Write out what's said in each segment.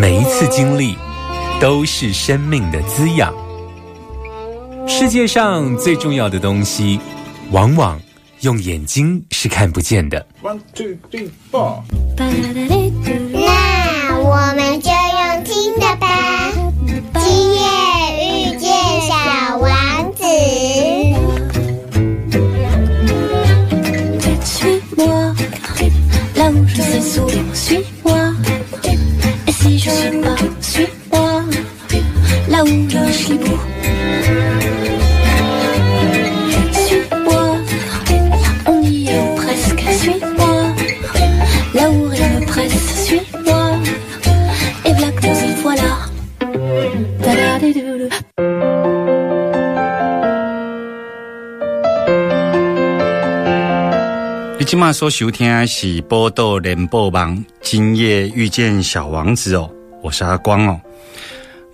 每一次经历都是生命的滋养。世界上最重要的东西，往往用眼睛是看不见的。One two three four。那我们就用听的吧。今夜你今晚所收听的是《波豆联播网》，今夜遇见小王子哦，我是阿光哦。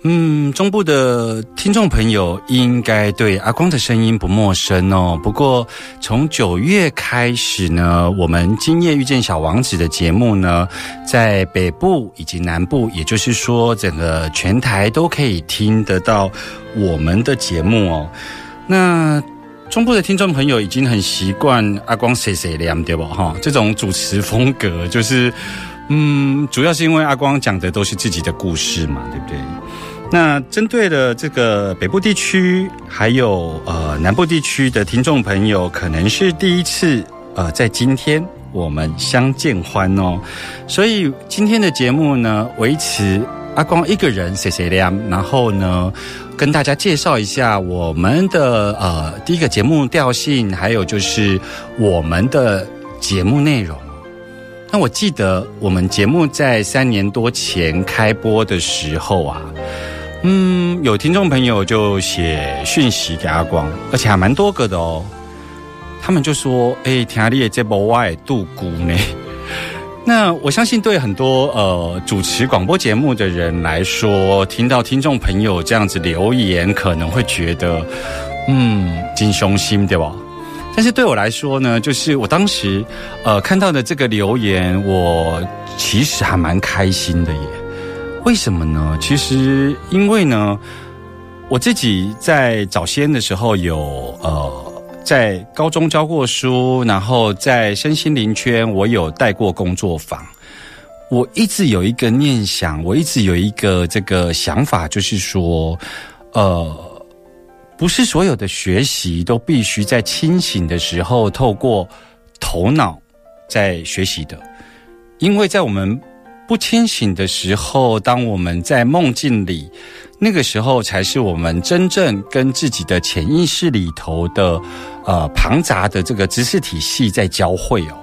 嗯，中部的听众朋友应该对阿光的声音不陌生哦。不过从九月开始呢，我们《今夜遇见小王子》的节目呢，在北部以及南部，也就是说整个全台都可以听得到我们的节目哦。那中部的听众朋友已经很习惯阿光谁谁亮对吧？哈，这种主持风格就是，嗯，主要是因为阿光讲的都是自己的故事嘛，对不对？那针对了这个北部地区，还有呃南部地区的听众朋友，可能是第一次呃在今天我们相见欢哦，所以今天的节目呢，维持阿光一个人谁谁亮，然后呢。跟大家介绍一下我们的呃第一个节目调性，还有就是我们的节目内容。那我记得我们节目在三年多前开播的时候啊，嗯，有听众朋友就写讯息给阿光，而且还蛮多个的哦。他们就说：“哎，听你的这部我也度孤呢。”那我相信，对很多呃主持广播节目的人来说，听到听众朋友这样子留言，可能会觉得，嗯，金凶心对吧？但是对我来说呢，就是我当时呃看到的这个留言，我其实还蛮开心的耶。为什么呢？其实因为呢，我自己在早先的时候有呃。在高中教过书，然后在身心灵圈，我有带过工作坊。我一直有一个念想，我一直有一个这个想法，就是说，呃，不是所有的学习都必须在清醒的时候透过头脑在学习的，因为在我们不清醒的时候，当我们在梦境里。那个时候才是我们真正跟自己的潜意识里头的，呃，庞杂的这个知识体系在交汇哦。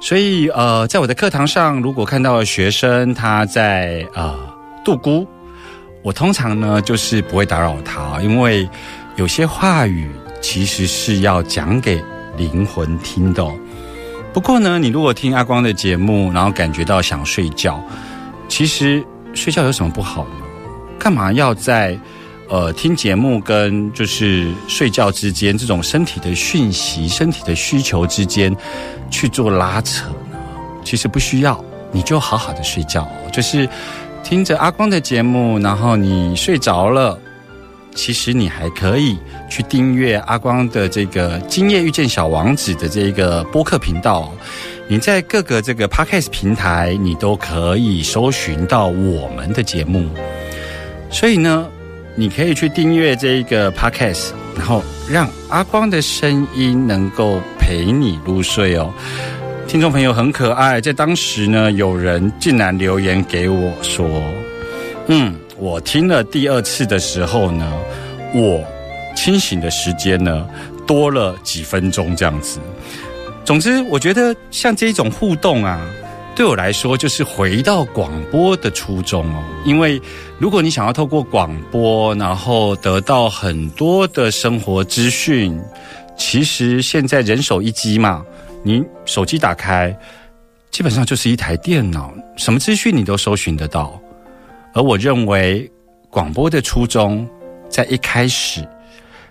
所以，呃，在我的课堂上，如果看到学生他在呃度孤，我通常呢就是不会打扰他，因为有些话语其实是要讲给灵魂听的。不过呢，你如果听阿光的节目，然后感觉到想睡觉，其实睡觉有什么不好呢？干嘛要在，呃，听节目跟就是睡觉之间这种身体的讯息、身体的需求之间去做拉扯呢？其实不需要，你就好好的睡觉，就是听着阿光的节目，然后你睡着了，其实你还可以去订阅阿光的这个《今夜遇见小王子》的这个播客频道，你在各个这个 Podcast 平台，你都可以搜寻到我们的节目。所以呢，你可以去订阅这一个 podcast，然后让阿光的声音能够陪你入睡哦。听众朋友很可爱，在当时呢，有人竟然留言给我说：“嗯，我听了第二次的时候呢，我清醒的时间呢多了几分钟这样子。”总之，我觉得像这种互动啊。对我来说，就是回到广播的初衷哦。因为如果你想要透过广播，然后得到很多的生活资讯，其实现在人手一机嘛，你手机打开，基本上就是一台电脑，什么资讯你都搜寻得到。而我认为，广播的初衷在一开始，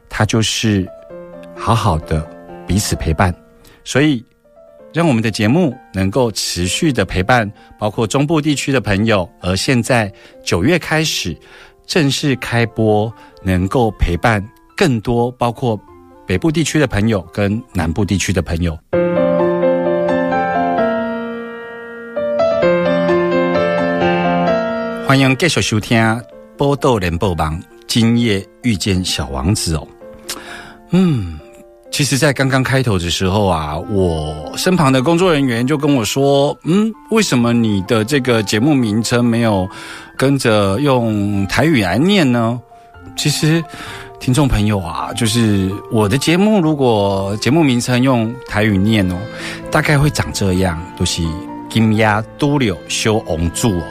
它就是好好的彼此陪伴，所以。让我们的节目能够持续的陪伴，包括中部地区的朋友。而现在九月开始正式开播，能够陪伴更多，包括北部地区的朋友跟南部地区的朋友。欢迎继续收听《波豆联播网》，今夜遇见小王子哦。嗯。其实，在刚刚开头的时候啊，我身旁的工作人员就跟我说：“嗯，为什么你的这个节目名称没有跟着用台语来念呢？”其实，听众朋友啊，就是我的节目，如果节目名称用台语念哦，大概会长这样，都是金鸭都柳修红柱哦。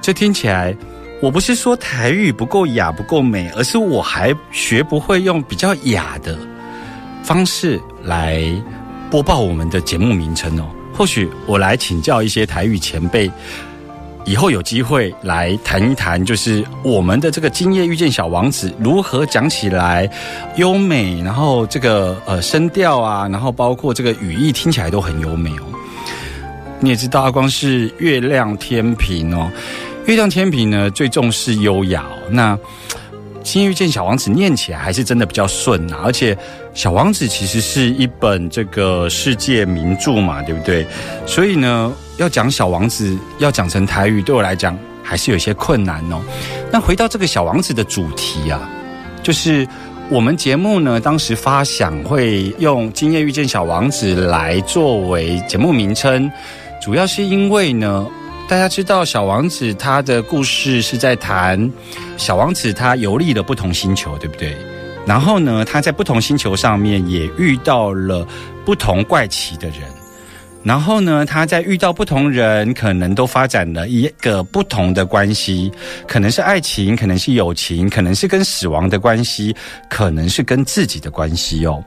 这听起来，我不是说台语不够雅不够美，而是我还学不会用比较雅的。方式来播报我们的节目名称哦。或许我来请教一些台语前辈，以后有机会来谈一谈，就是我们的这个《今夜遇见小王子》如何讲起来优美，然后这个呃声调啊，然后包括这个语义听起来都很优美哦。你也知道阿光是月亮天平哦，月亮天平呢最重视优雅。那今夜遇见小王子念起来还是真的比较顺啊，而且。小王子其实是一本这个世界名著嘛，对不对？所以呢，要讲小王子，要讲成台语，对我来讲还是有些困难哦。那回到这个小王子的主题啊，就是我们节目呢，当时发想会用《今夜遇见小王子》来作为节目名称，主要是因为呢，大家知道小王子他的故事是在谈小王子他游历了不同星球，对不对？然后呢，他在不同星球上面也遇到了不同怪奇的人。然后呢，他在遇到不同人，可能都发展了一个不同的关系，可能是爱情，可能是友情，可能是跟死亡的关系，可能是跟自己的关系哦。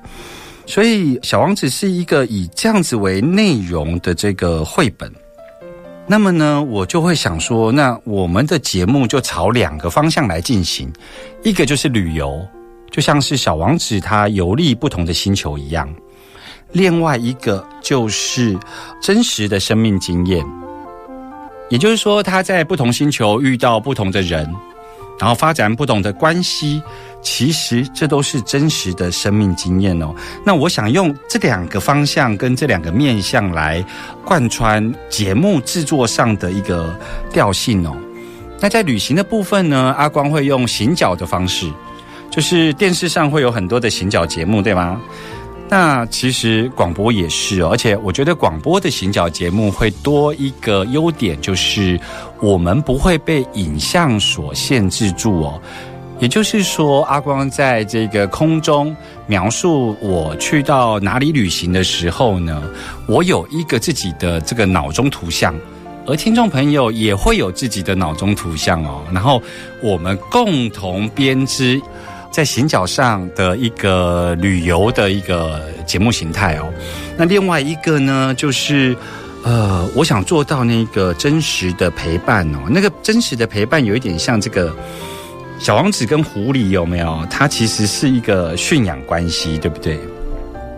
所以，《小王子》是一个以这样子为内容的这个绘本。那么呢，我就会想说，那我们的节目就朝两个方向来进行，一个就是旅游。就像是小王子他游历不同的星球一样，另外一个就是真实的生命经验，也就是说他在不同星球遇到不同的人，然后发展不同的关系，其实这都是真实的生命经验哦。那我想用这两个方向跟这两个面向来贯穿节目制作上的一个调性哦。那在旅行的部分呢，阿光会用行脚的方式。就是电视上会有很多的行脚节目，对吗？那其实广播也是哦，而且我觉得广播的行脚节目会多一个优点，就是我们不会被影像所限制住哦。也就是说，阿光在这个空中描述我去到哪里旅行的时候呢，我有一个自己的这个脑中图像，而听众朋友也会有自己的脑中图像哦，然后我们共同编织。在行脚上的一个旅游的一个节目形态哦，那另外一个呢，就是呃，我想做到那个真实的陪伴哦，那个真实的陪伴有一点像这个小王子跟狐狸有没有？它其实是一个驯养关系，对不对？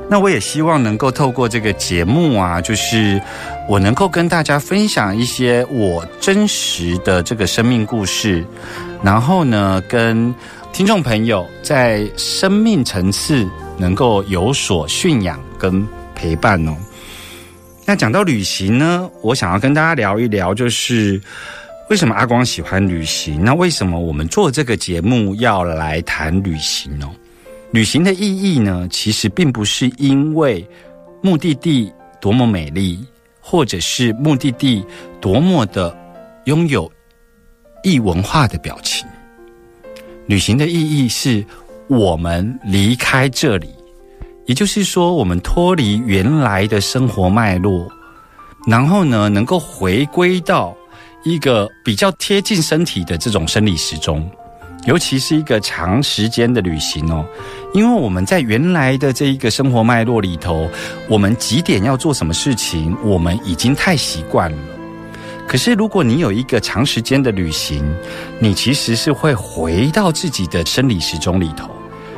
那我也希望能够透过这个节目啊，就是我能够跟大家分享一些我真实的这个生命故事，然后呢，跟。听众朋友，在生命层次能够有所驯养跟陪伴哦。那讲到旅行呢，我想要跟大家聊一聊，就是为什么阿光喜欢旅行？那为什么我们做这个节目要来谈旅行呢？旅行的意义呢，其实并不是因为目的地多么美丽，或者是目的地多么的拥有异文化的表情。旅行的意义是我们离开这里，也就是说，我们脱离原来的生活脉络，然后呢，能够回归到。一个比较贴近身体的这种生理时钟，尤其是一个长时间的旅行哦，因为我们在原来的这一个生活脉络里头，我们几点要做什么事情，我们已经太习惯了。可是如果你有一个长时间的旅行，你其实是会回到自己的生理时钟里头，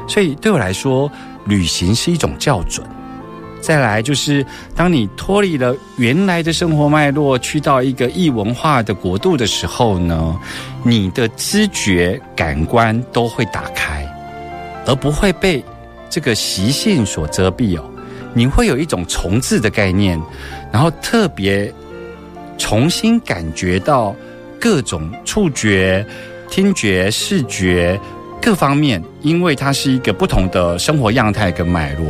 所以对我来说，旅行是一种校准。再来就是，当你脱离了原来的生活脉络，去到一个异文化的国度的时候呢，你的知觉感官都会打开，而不会被这个习性所遮蔽哦。你会有一种重置的概念，然后特别重新感觉到各种触觉、听觉、视觉各方面，因为它是一个不同的生活样态跟脉络。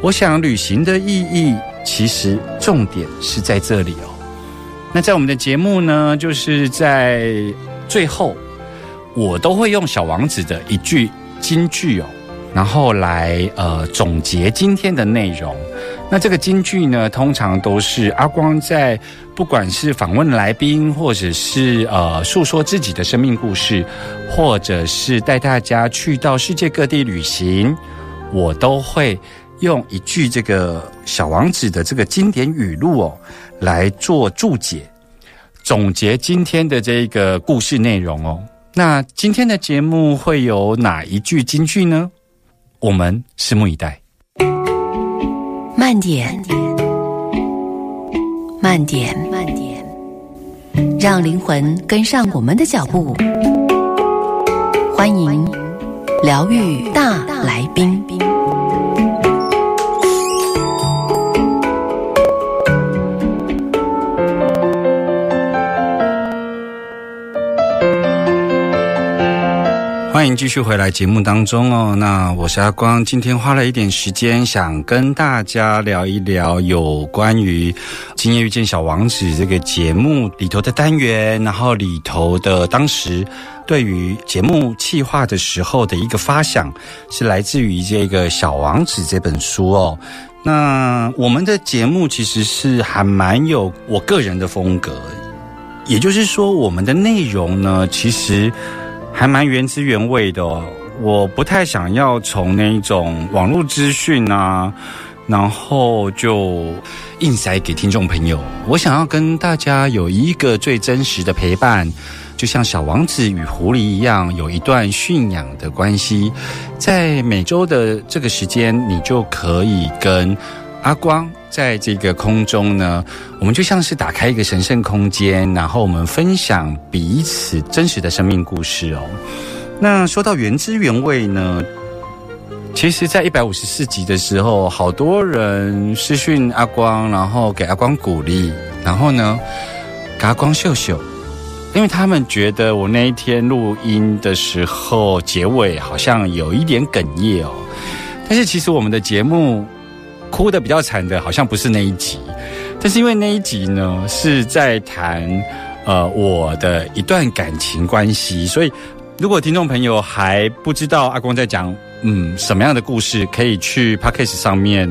我想旅行的意义，其实重点是在这里哦。那在我们的节目呢，就是在最后，我都会用《小王子》的一句金句哦，然后来呃总结今天的内容。那这个金句呢，通常都是阿光在不管是访问来宾，或者是呃诉说自己的生命故事，或者是带大家去到世界各地旅行，我都会。用一句这个小王子的这个经典语录哦，来做注解，总结今天的这个故事内容哦。那今天的节目会有哪一句金句呢？我们拭目以待。慢点，慢点，慢点，让灵魂跟上我们的脚步。欢迎疗愈大来宾。继续回来节目当中哦。那我是阿光，今天花了一点时间，想跟大家聊一聊有关于《今夜遇见小王子》这个节目里头的单元，然后里头的当时对于节目企划的时候的一个发想，是来自于这个《小王子》这本书哦。那我们的节目其实是还蛮有我个人的风格，也就是说，我们的内容呢，其实。还蛮原汁原味的，我不太想要从那种网络资讯啊，然后就硬塞给听众朋友。我想要跟大家有一个最真实的陪伴，就像小王子与狐狸一样，有一段驯养的关系。在每周的这个时间，你就可以跟阿光。在这个空中呢，我们就像是打开一个神圣空间，然后我们分享彼此真实的生命故事哦。那说到原汁原味呢，其实，在一百五十四集的时候，好多人私讯阿光，然后给阿光鼓励，然后呢，给阿光秀秀，因为他们觉得我那一天录音的时候结尾好像有一点哽咽哦。但是其实我们的节目。哭的比较惨的，好像不是那一集，但是因为那一集呢是在谈呃我的一段感情关系，所以如果听众朋友还不知道阿公在讲嗯什么样的故事，可以去 p a c k a g e 上面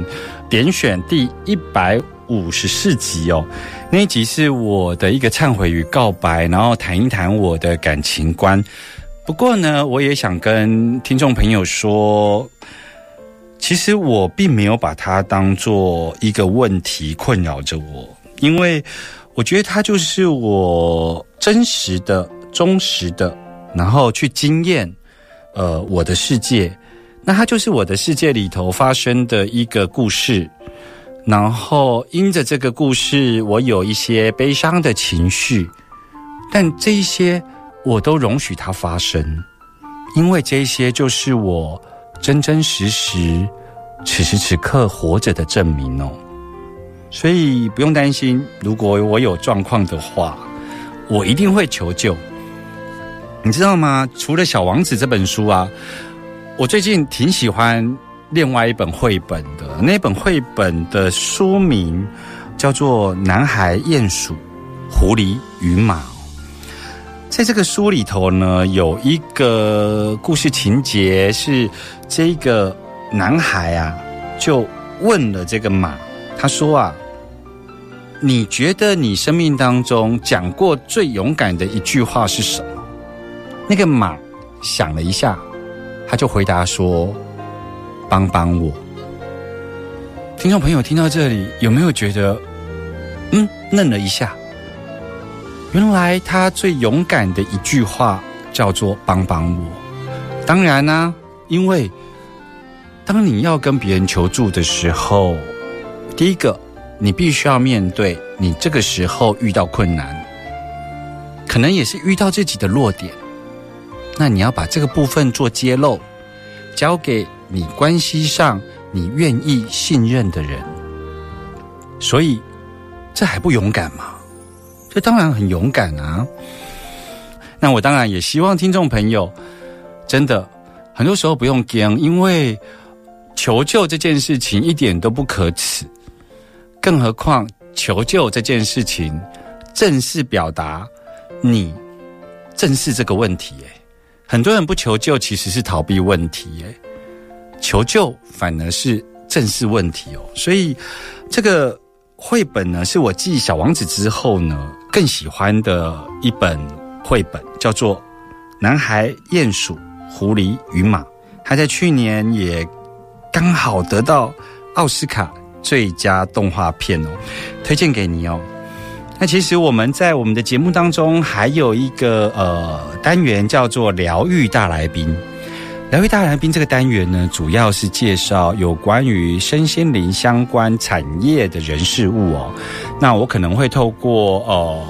点选第一百五十四集哦，那一集是我的一个忏悔与告白，然后谈一谈我的感情观。不过呢，我也想跟听众朋友说。其实我并没有把它当做一个问题困扰着我，因为我觉得它就是我真实的、忠实的，然后去经验，呃，我的世界。那它就是我的世界里头发生的一个故事，然后因着这个故事，我有一些悲伤的情绪，但这一些我都容许它发生，因为这些就是我。真真实实，此时此刻活着的证明哦，所以不用担心。如果我有状况的话，我一定会求救。你知道吗？除了《小王子》这本书啊，我最近挺喜欢另外一本绘本的。那本绘本的书名叫做《男孩、鼹鼠、狐狸与马》。在这个书里头呢，有一个故事情节是这个男孩啊，就问了这个马，他说啊。你觉得你生命当中讲过最勇敢的一句话是什么？那个马想了一下，他就回答说：“帮帮我。”听众朋友听到这里，有没有觉得嗯愣了一下？原来他最勇敢的一句话叫做“帮帮我”。当然呢，因为当你要跟别人求助的时候，第一个。你必须要面对你这个时候遇到困难，可能也是遇到自己的弱点，那你要把这个部分做揭露，交给你关系上你愿意信任的人。所以，这还不勇敢吗？这当然很勇敢啊！那我当然也希望听众朋友，真的很多时候不用惊，因为求救这件事情一点都不可耻。更何况求救这件事情，正式表达你正视这个问题。哎，很多人不求救其实是逃避问题。哎，求救反而是正视问题哦。所以这个绘本呢，是我继《小王子》之后呢更喜欢的一本绘本，叫做《男孩、鼹鼠、狐狸与马》。它在去年也刚好得到奥斯卡。最佳动画片哦，推荐给你哦。那其实我们在我们的节目当中还有一个呃单元叫做疗愈大来宾。疗愈大来宾这个单元呢，主要是介绍有关于身心灵相关产业的人事物哦。那我可能会透过呃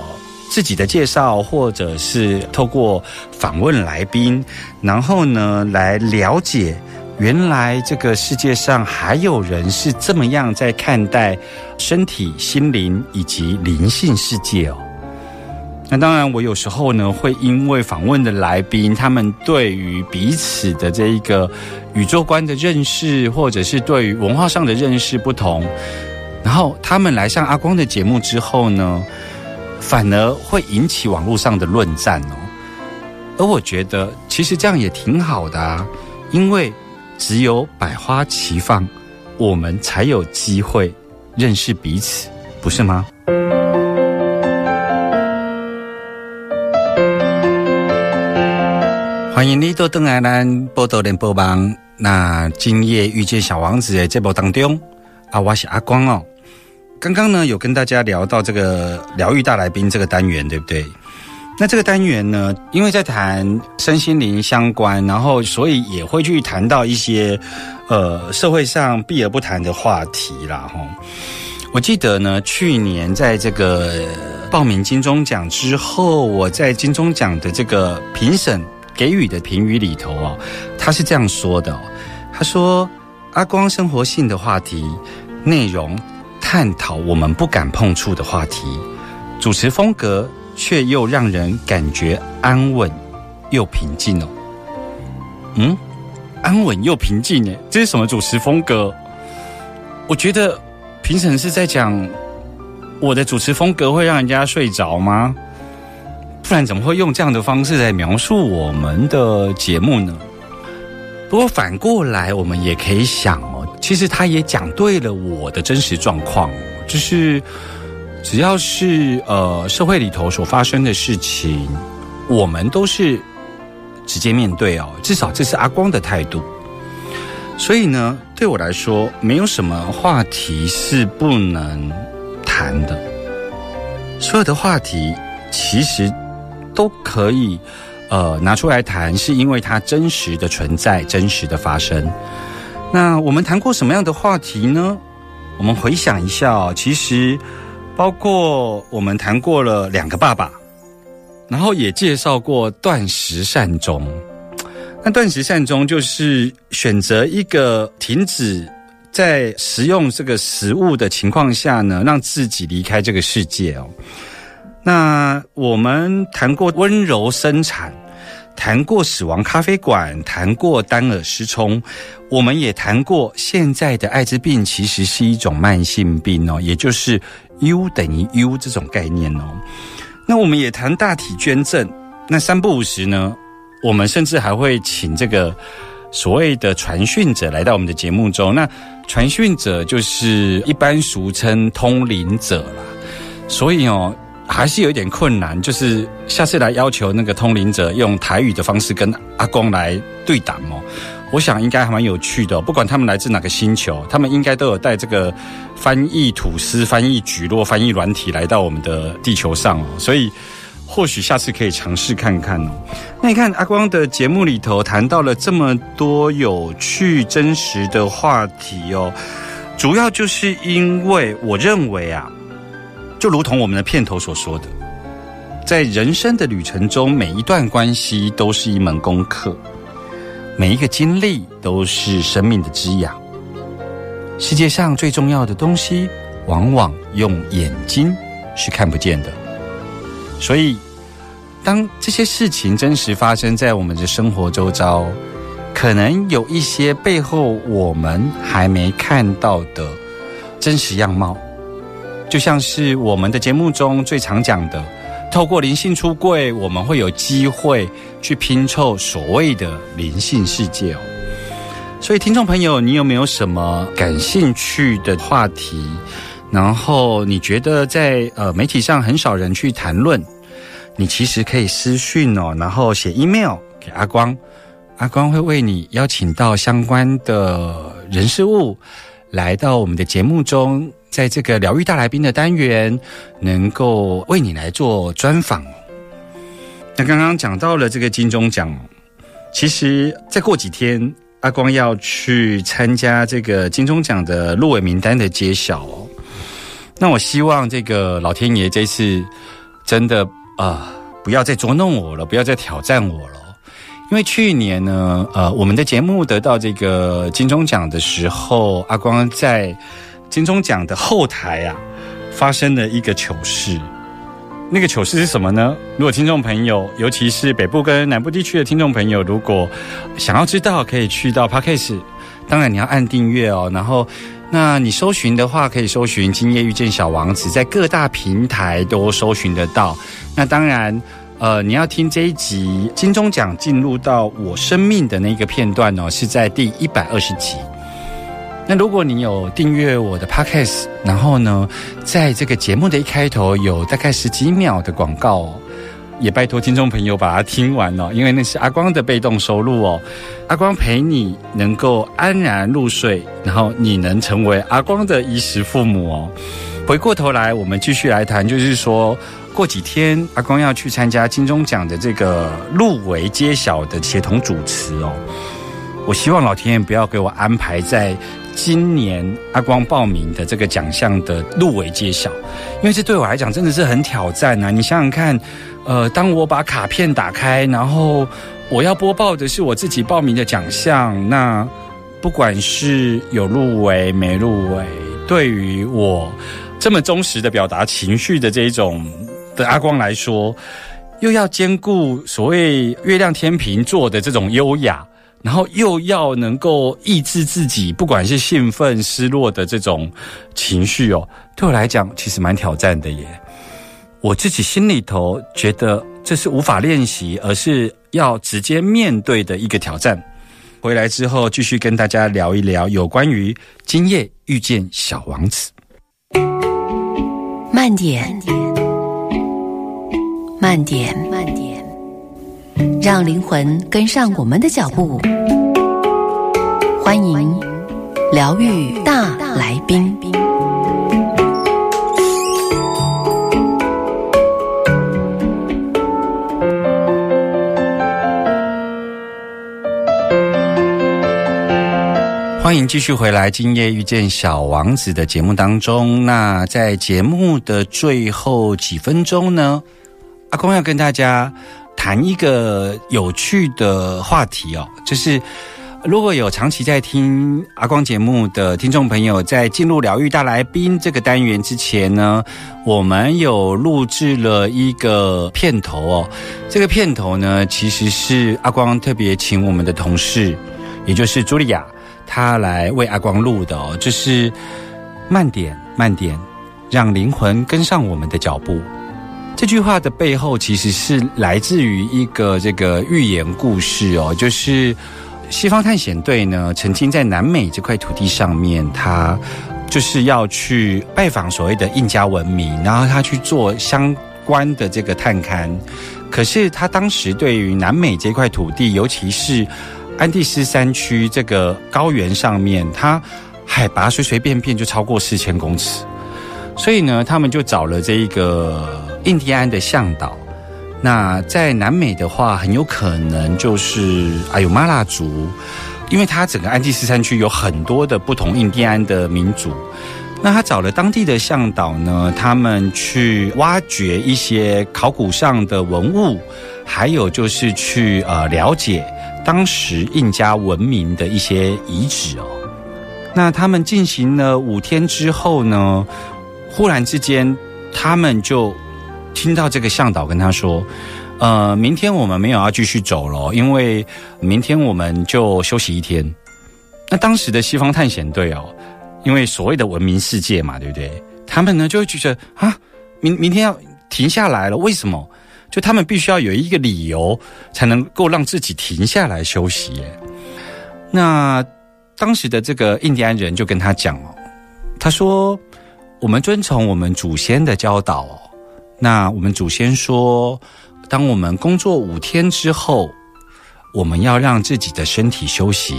自己的介绍，或者是透过访问来宾，然后呢来了解。原来这个世界上还有人是这么样在看待身体、心灵以及灵性世界哦。那当然，我有时候呢会因为访问的来宾，他们对于彼此的这一个宇宙观的认识，或者是对于文化上的认识不同，然后他们来上阿光的节目之后呢，反而会引起网络上的论战哦。而我觉得，其实这样也挺好的啊，因为。只有百花齐放，我们才有机会认识彼此，不是吗？欢迎你到邓爱兰波多连播帮。那今夜遇见小王子的这部当中，啊，我是阿光哦。刚刚呢，有跟大家聊到这个疗愈大来宾这个单元，对不对？那这个单元呢，因为在谈身心灵相关，然后所以也会去谈到一些呃社会上避而不谈的话题啦。哈，我记得呢，去年在这个报名金钟奖之后，我在金钟奖的这个评审给予的评语里头哦，他是这样说的：他说，阿光生活性的话题内容，探讨我们不敢碰触的话题，主持风格。却又让人感觉安稳又平静哦。嗯，安稳又平静诶，这是什么主持风格？我觉得评审是在讲我的主持风格会让人家睡着吗？不然怎么会用这样的方式来描述我们的节目呢？不过反过来，我们也可以想哦，其实他也讲对了我的真实状况，就是。只要是呃社会里头所发生的事情，我们都是直接面对哦。至少这是阿光的态度。所以呢，对我来说，没有什么话题是不能谈的。所有的话题其实都可以呃拿出来谈，是因为它真实的存在，真实的发生。那我们谈过什么样的话题呢？我们回想一下哦，其实。包括我们谈过了两个爸爸，然后也介绍过断食善终。那断食善终就是选择一个停止在食用这个食物的情况下呢，让自己离开这个世界哦。那我们谈过温柔生产，谈过死亡咖啡馆，谈过单耳失聪，我们也谈过现在的艾滋病其实是一种慢性病哦，也就是 U 等于 U 这种概念哦。那我们也谈大体捐赠，那三不五时呢，我们甚至还会请这个所谓的传讯者来到我们的节目中。那传讯者就是一般俗称通灵者啦，所以哦。还是有一点困难，就是下次来要求那个通灵者用台语的方式跟阿公来对答哦。我想应该还蛮有趣的，不管他们来自哪个星球，他们应该都有带这个翻译吐司、翻译举落、翻译软体来到我们的地球上哦。所以或许下次可以尝试看看哦。那你看阿光的节目里头谈到了这么多有趣、真实的话题哦，主要就是因为我认为啊。就如同我们的片头所说的，在人生的旅程中，每一段关系都是一门功课，每一个经历都是生命的滋养。世界上最重要的东西，往往用眼睛是看不见的。所以，当这些事情真实发生在我们的生活周遭，可能有一些背后我们还没看到的真实样貌。就像是我们的节目中最常讲的，透过灵性出柜，我们会有机会去拼凑所谓的灵性世界哦。所以，听众朋友，你有没有什么感兴趣的话题？然后你觉得在呃媒体上很少人去谈论，你其实可以私讯哦，然后写 email 给阿光，阿光会为你邀请到相关的人事物来到我们的节目中。在这个疗愈大来宾的单元，能够为你来做专访。那刚刚讲到了这个金钟奖，其实再过几天，阿光要去参加这个金钟奖的入围名单的揭晓哦。那我希望这个老天爷这次真的啊，不要再捉弄我了，不要再挑战我了。因为去年呢，呃，我们的节目得到这个金钟奖的时候，阿光在。金钟奖的后台啊，发生了一个糗事。那个糗事是什么呢？如果听众朋友，尤其是北部跟南部地区的听众朋友，如果想要知道，可以去到 Podcast。当然你要按订阅哦。然后，那你搜寻的话，可以搜寻《今夜遇见小王子》，在各大平台都搜寻得到。那当然，呃，你要听这一集金钟奖进入到我生命的那个片段哦，是在第一百二十集。那如果你有订阅我的 podcast，然后呢，在这个节目的一开头有大概十几秒的广告，也拜托听众朋友把它听完哦，因为那是阿光的被动收入哦。阿光陪你能够安然入睡，然后你能成为阿光的衣食父母哦。回过头来，我们继续来谈，就是说过几天阿光要去参加金钟奖的这个入围揭晓的协同主持哦。我希望老天爷不要给我安排在。今年阿光报名的这个奖项的入围揭晓，因为这对我来讲真的是很挑战啊！你想想看，呃，当我把卡片打开，然后我要播报的是我自己报名的奖项，那不管是有入围没入围，对于我这么忠实的表达情绪的这一种的阿光来说，又要兼顾所谓月亮天平座的这种优雅。然后又要能够抑制自己，不管是兴奋、失落的这种情绪哦，对我来讲其实蛮挑战的耶。我自己心里头觉得这是无法练习，而是要直接面对的一个挑战。回来之后，继续跟大家聊一聊有关于今夜遇见小王子。慢点，慢点，慢点。慢点让灵魂跟上我们的脚步，欢迎疗愈大来宾。欢迎继续回来，今夜遇见小王子的节目当中。那在节目的最后几分钟呢，阿公要跟大家。谈一个有趣的话题哦，就是如果有长期在听阿光节目的听众朋友，在进入疗愈大来宾这个单元之前呢，我们有录制了一个片头哦。这个片头呢，其实是阿光特别请我们的同事，也就是茱莉亚，她来为阿光录的哦。就是慢点，慢点，让灵魂跟上我们的脚步。这句话的背后，其实是来自于一个这个寓言故事哦，就是西方探险队呢，曾经在南美这块土地上面，他就是要去拜访所谓的印加文明，然后他去做相关的这个探勘。可是他当时对于南美这块土地，尤其是安第斯山区这个高原上面，它海拔随随便便就超过四千公尺，所以呢，他们就找了这一个。印第安的向导，那在南美的话，很有可能就是阿尤玛拉族，因为他整个安第斯山区有很多的不同印第安的民族。那他找了当地的向导呢，他们去挖掘一些考古上的文物，还有就是去呃了解当时印加文明的一些遗址哦。那他们进行了五天之后呢，忽然之间他们就。听到这个向导跟他说：“呃，明天我们没有要继续走了，因为明天我们就休息一天。”那当时的西方探险队哦，因为所谓的文明世界嘛，对不对？他们呢就会觉得啊，明明天要停下来了，为什么？就他们必须要有一个理由，才能够让自己停下来休息。那当时的这个印第安人就跟他讲哦，他说：“我们遵从我们祖先的教导哦。”那我们祖先说，当我们工作五天之后，我们要让自己的身体休息，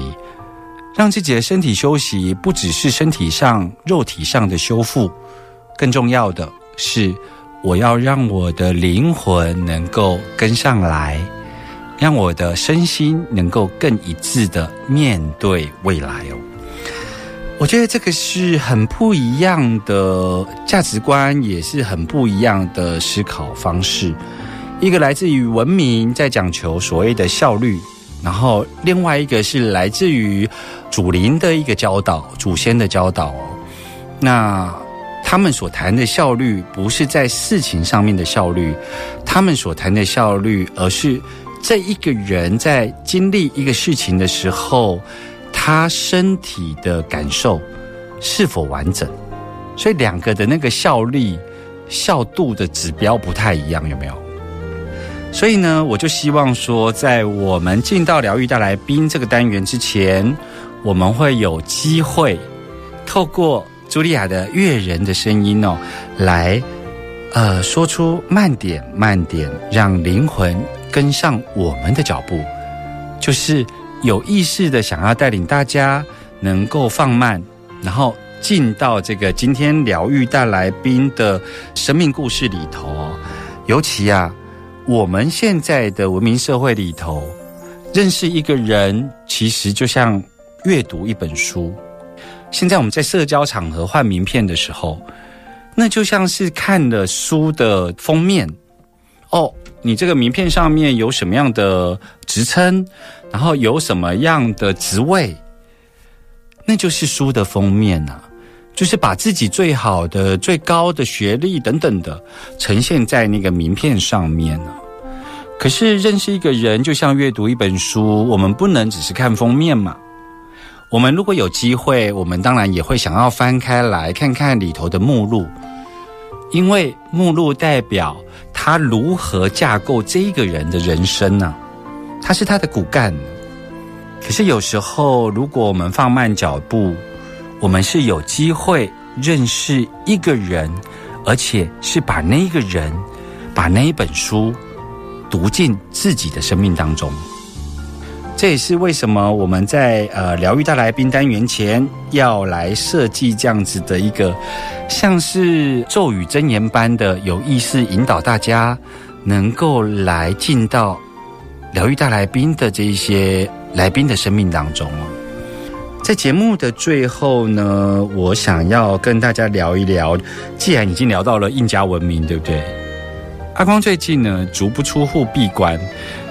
让自己的身体休息，不只是身体上、肉体上的修复，更重要的是，我要让我的灵魂能够跟上来，让我的身心能够更一致的面对未来哦。我觉得这个是很不一样的价值观，也是很不一样的思考方式。一个来自于文明，在讲求所谓的效率；然后另外一个是来自于祖灵的一个教导、祖先的教导。那他们所谈的效率，不是在事情上面的效率，他们所谈的效率，而是这一个人在经历一个事情的时候。他身体的感受是否完整？所以两个的那个效力、效度的指标不太一样，有没有？所以呢，我就希望说，在我们进到疗愈大来宾这个单元之前，我们会有机会透过茱莉亚的悦人的声音哦，来呃说出慢点、慢点，让灵魂跟上我们的脚步，就是。有意识的想要带领大家能够放慢，然后进到这个今天疗愈带来宾的生命故事里头。尤其啊，我们现在的文明社会里头，认识一个人其实就像阅读一本书。现在我们在社交场合换名片的时候，那就像是看了书的封面哦。你这个名片上面有什么样的职称？然后有什么样的职位，那就是书的封面呐，就是把自己最好的、最高的学历等等的呈现在那个名片上面呢。可是认识一个人，就像阅读一本书，我们不能只是看封面嘛。我们如果有机会，我们当然也会想要翻开来看看里头的目录，因为目录代表他如何架构这一个人的人生呢？他是他的骨干，可是有时候，如果我们放慢脚步，我们是有机会认识一个人，而且是把那一个人、把那一本书读进自己的生命当中。这也是为什么我们在呃疗愈大来宾单元前要来设计这样子的一个，像是咒语真言般的有意识引导大家能够来进到。疗愈大来宾的这一些来宾的生命当中哦，在节目的最后呢，我想要跟大家聊一聊。既然已经聊到了印加文明，对不对？阿光最近呢，足不出户闭关，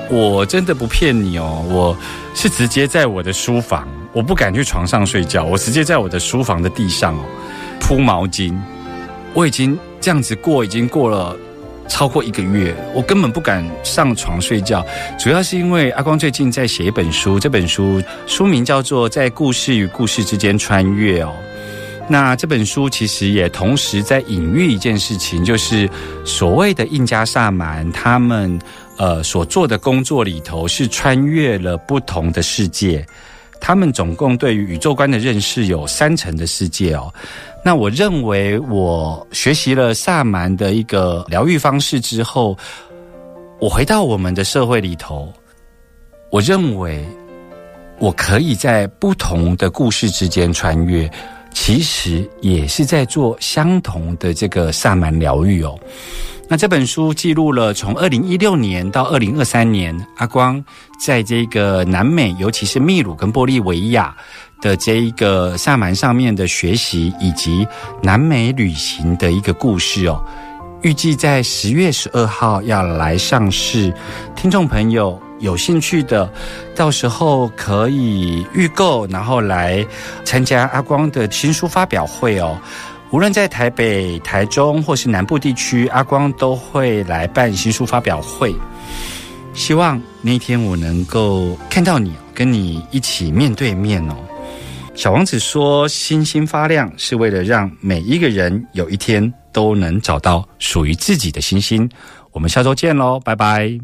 我真的不骗你哦，我是直接在我的书房，我不敢去床上睡觉，我直接在我的书房的地上哦铺毛巾。我已经这样子过，已经过了超过一个月，我根本不敢上床睡觉。主要是因为阿光最近在写一本书，这本书书名叫做《在故事与故事之间穿越》哦。那这本书其实也同时在隐喻一件事情，就是所谓的印加萨满他们呃所做的工作里头是穿越了不同的世界。他们总共对于宇宙观的认识有三层的世界哦。那我认为我学习了萨满的一个疗愈方式之后，我回到我们的社会里头，我认为我可以在不同的故事之间穿越。其实也是在做相同的这个萨满疗愈哦。那这本书记录了从二零一六年到二零二三年，阿光在这个南美，尤其是秘鲁跟玻利维亚的这一个萨满上面的学习，以及南美旅行的一个故事哦。预计在十月十二号要来上市，听众朋友。有兴趣的，到时候可以预购，然后来参加阿光的新书发表会哦。无论在台北、台中或是南部地区，阿光都会来办新书发表会。希望那天我能够看到你，跟你一起面对面哦。小王子说：“星星发亮是为了让每一个人有一天都能找到属于自己的星星。”我们下周见喽，拜拜。